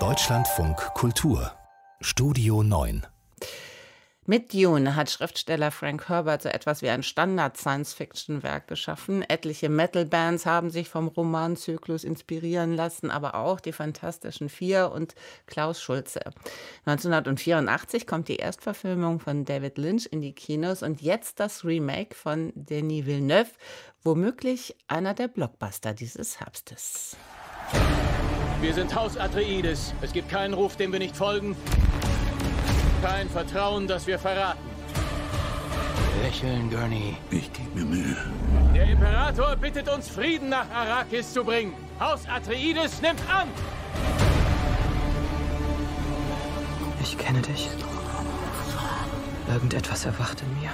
Deutschlandfunk Kultur Studio 9 mit Dune hat Schriftsteller Frank Herbert so etwas wie ein Standard-Science-Fiction-Werk geschaffen. Etliche Metal-Bands haben sich vom Romanzyklus inspirieren lassen, aber auch die Fantastischen Vier und Klaus Schulze. 1984 kommt die Erstverfilmung von David Lynch in die Kinos und jetzt das Remake von Denis Villeneuve, womöglich einer der Blockbuster dieses Herbstes. Wir sind Haus Atreides. Es gibt keinen Ruf, dem wir nicht folgen. Kein Vertrauen, das wir verraten. Lächeln, Gurney. Ich gebe mir Mühe. Der Imperator bittet uns, Frieden nach Arrakis zu bringen. Haus Atreides nimmt an! Ich kenne dich. Irgendetwas erwacht in mir.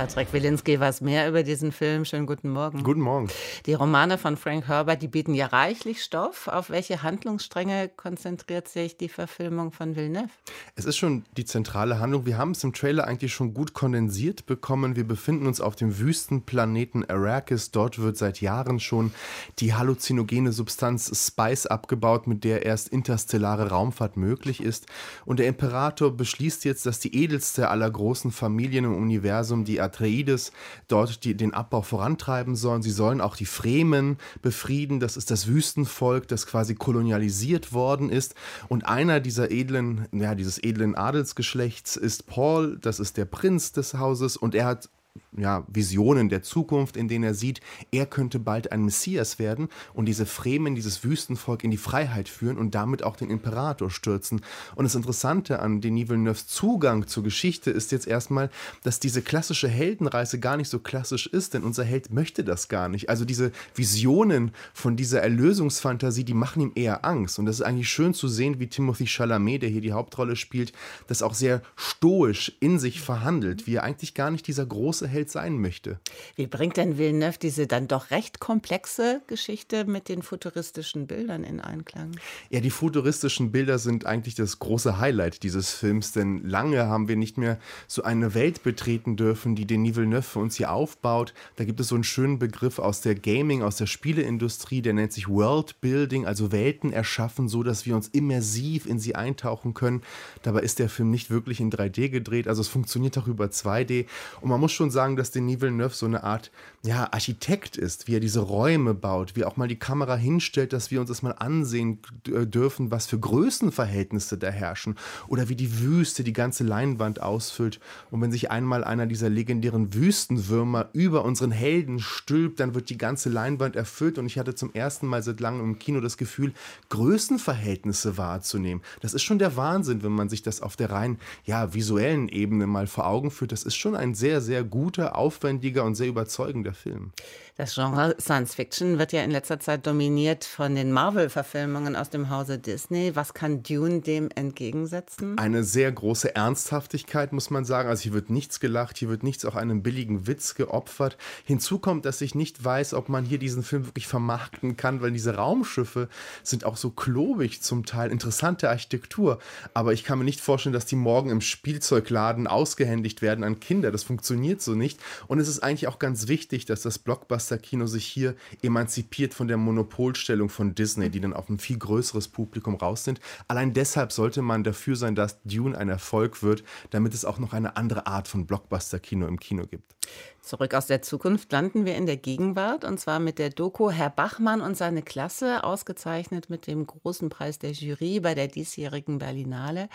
Patrick Wilinski was mehr über diesen Film. Schönen guten Morgen. Guten Morgen. Die Romane von Frank Herbert, die bieten ja reichlich Stoff. Auf welche Handlungsstränge konzentriert sich die Verfilmung von Villeneuve? Es ist schon die zentrale Handlung. Wir haben es im Trailer eigentlich schon gut kondensiert bekommen. Wir befinden uns auf dem Wüstenplaneten Arrakis. Dort wird seit Jahren schon die halluzinogene Substanz Spice abgebaut, mit der erst interstellare Raumfahrt möglich ist. Und der Imperator beschließt jetzt, dass die edelste aller großen Familien im Universum, die Atreides dort die, den Abbau vorantreiben sollen. Sie sollen auch die Fremen befrieden. Das ist das Wüstenvolk, das quasi kolonialisiert worden ist. Und einer dieser edlen, ja, dieses edlen Adelsgeschlechts ist Paul. Das ist der Prinz des Hauses und er hat ja, Visionen der Zukunft, in denen er sieht, er könnte bald ein Messias werden und diese Fremen, dieses Wüstenvolk in die Freiheit führen und damit auch den Imperator stürzen. Und das Interessante an Denis Villeneuves Zugang zur Geschichte ist jetzt erstmal, dass diese klassische Heldenreise gar nicht so klassisch ist, denn unser Held möchte das gar nicht. Also diese Visionen von dieser Erlösungsfantasie, die machen ihm eher Angst. Und das ist eigentlich schön zu sehen, wie Timothy Chalamet, der hier die Hauptrolle spielt, das auch sehr stoisch in sich verhandelt, wie er eigentlich gar nicht dieser große Held Welt sein möchte. Wie bringt denn Villeneuve diese dann doch recht komplexe Geschichte mit den futuristischen Bildern in Einklang? Ja, die futuristischen Bilder sind eigentlich das große Highlight dieses Films, denn lange haben wir nicht mehr so eine Welt betreten dürfen, die Denis Villeneuve für uns hier aufbaut. Da gibt es so einen schönen Begriff aus der Gaming, aus der Spieleindustrie, der nennt sich World Building, also Welten erschaffen, so dass wir uns immersiv in sie eintauchen können. Dabei ist der Film nicht wirklich in 3D gedreht, also es funktioniert auch über 2D. Und man muss schon sagen, sagen, dass Denis Villeneuve so eine Art ja, Architekt ist, wie er diese Räume baut, wie er auch mal die Kamera hinstellt, dass wir uns das mal ansehen äh, dürfen, was für Größenverhältnisse da herrschen oder wie die Wüste die ganze Leinwand ausfüllt. Und wenn sich einmal einer dieser legendären Wüstenwürmer über unseren Helden stülpt, dann wird die ganze Leinwand erfüllt und ich hatte zum ersten Mal seit langem im Kino das Gefühl, Größenverhältnisse wahrzunehmen. Das ist schon der Wahnsinn, wenn man sich das auf der rein ja, visuellen Ebene mal vor Augen führt. Das ist schon ein sehr, sehr guter guter, aufwendiger und sehr überzeugender Film. Das Genre Science Fiction wird ja in letzter Zeit dominiert von den Marvel-Verfilmungen aus dem Hause Disney. Was kann Dune dem entgegensetzen? Eine sehr große Ernsthaftigkeit, muss man sagen. Also hier wird nichts gelacht, hier wird nichts auch einem billigen Witz geopfert. Hinzu kommt, dass ich nicht weiß, ob man hier diesen Film wirklich vermarkten kann, weil diese Raumschiffe sind auch so klobig zum Teil. Interessante Architektur. Aber ich kann mir nicht vorstellen, dass die morgen im Spielzeugladen ausgehändigt werden an Kinder. Das funktioniert so nicht. Und es ist eigentlich auch ganz wichtig, dass das Blockbuster Blockbuster-Kino sich hier emanzipiert von der Monopolstellung von Disney, die dann auf ein viel größeres Publikum raus sind. Allein deshalb sollte man dafür sein, dass Dune ein Erfolg wird, damit es auch noch eine andere Art von Blockbuster-Kino im Kino gibt. Zurück aus der Zukunft landen wir in der Gegenwart und zwar mit der Doku Herr Bachmann und seine Klasse, ausgezeichnet mit dem großen Preis der Jury bei der diesjährigen Berlinale.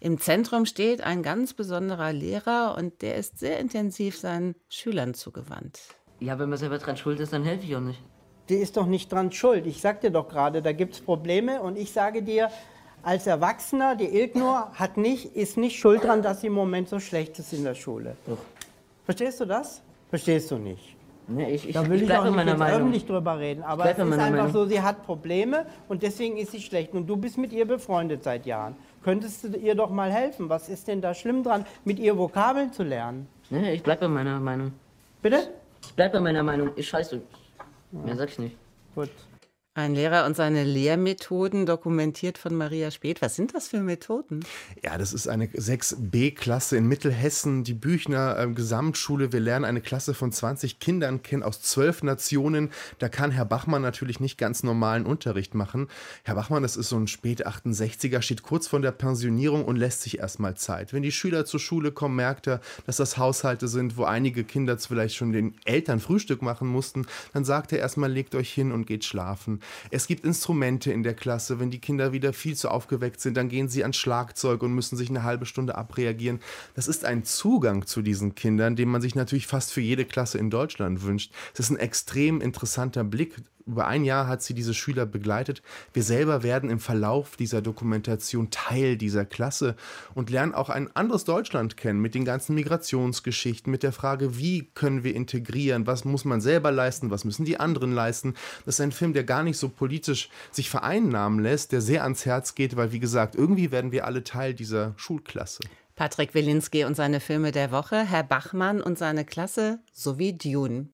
Im Zentrum steht ein ganz besonderer Lehrer und der ist sehr intensiv seinen Schülern zugewandt. Ja, wenn man selber dran schuld ist, dann helfe ich auch nicht. Die ist doch nicht dran schuld. Ich sag dir doch gerade, da gibt es Probleme und ich sage dir, als Erwachsener, die Ilknur hat nicht, ist nicht schuld dran, dass sie im Moment so schlecht ist in der Schule. Doch. Verstehst du das? Verstehst du nicht. Nee, ich, ich, da will ich, ich auch nicht meiner Meinung. öffentlich drüber reden. Aber es ist einfach Meinung. so, sie hat Probleme und deswegen ist sie schlecht. Und du bist mit ihr befreundet seit Jahren. Könntest du ihr doch mal helfen? Was ist denn da schlimm dran, mit ihr Vokabeln zu lernen? Nee, ich bleibe bei meiner Meinung. Bitte? Ich bleib bei meiner Meinung. Ich scheiße. Mehr sag ich nicht. Gut. Ein Lehrer und seine Lehrmethoden, dokumentiert von Maria Speth. Was sind das für Methoden? Ja, das ist eine 6b-Klasse in Mittelhessen, die Büchner äh, Gesamtschule. Wir lernen eine Klasse von 20 Kindern kennen aus zwölf Nationen. Da kann Herr Bachmann natürlich nicht ganz normalen Unterricht machen. Herr Bachmann, das ist so ein spät 68er, steht kurz vor der Pensionierung und lässt sich erstmal Zeit. Wenn die Schüler zur Schule kommen, merkt er, dass das Haushalte sind, wo einige Kinder vielleicht schon den Eltern Frühstück machen mussten. Dann sagt er erstmal, legt euch hin und geht schlafen. Es gibt Instrumente in der Klasse. Wenn die Kinder wieder viel zu aufgeweckt sind, dann gehen sie ans Schlagzeug und müssen sich eine halbe Stunde abreagieren. Das ist ein Zugang zu diesen Kindern, den man sich natürlich fast für jede Klasse in Deutschland wünscht. Es ist ein extrem interessanter Blick über ein Jahr hat sie diese Schüler begleitet. Wir selber werden im Verlauf dieser Dokumentation Teil dieser Klasse und lernen auch ein anderes Deutschland kennen mit den ganzen Migrationsgeschichten, mit der Frage, wie können wir integrieren, was muss man selber leisten, was müssen die anderen leisten. Das ist ein Film, der gar nicht so politisch sich vereinnahmen lässt, der sehr ans Herz geht, weil wie gesagt, irgendwie werden wir alle Teil dieser Schulklasse. Patrick Wilinski und seine Filme der Woche, Herr Bachmann und seine Klasse sowie Dune.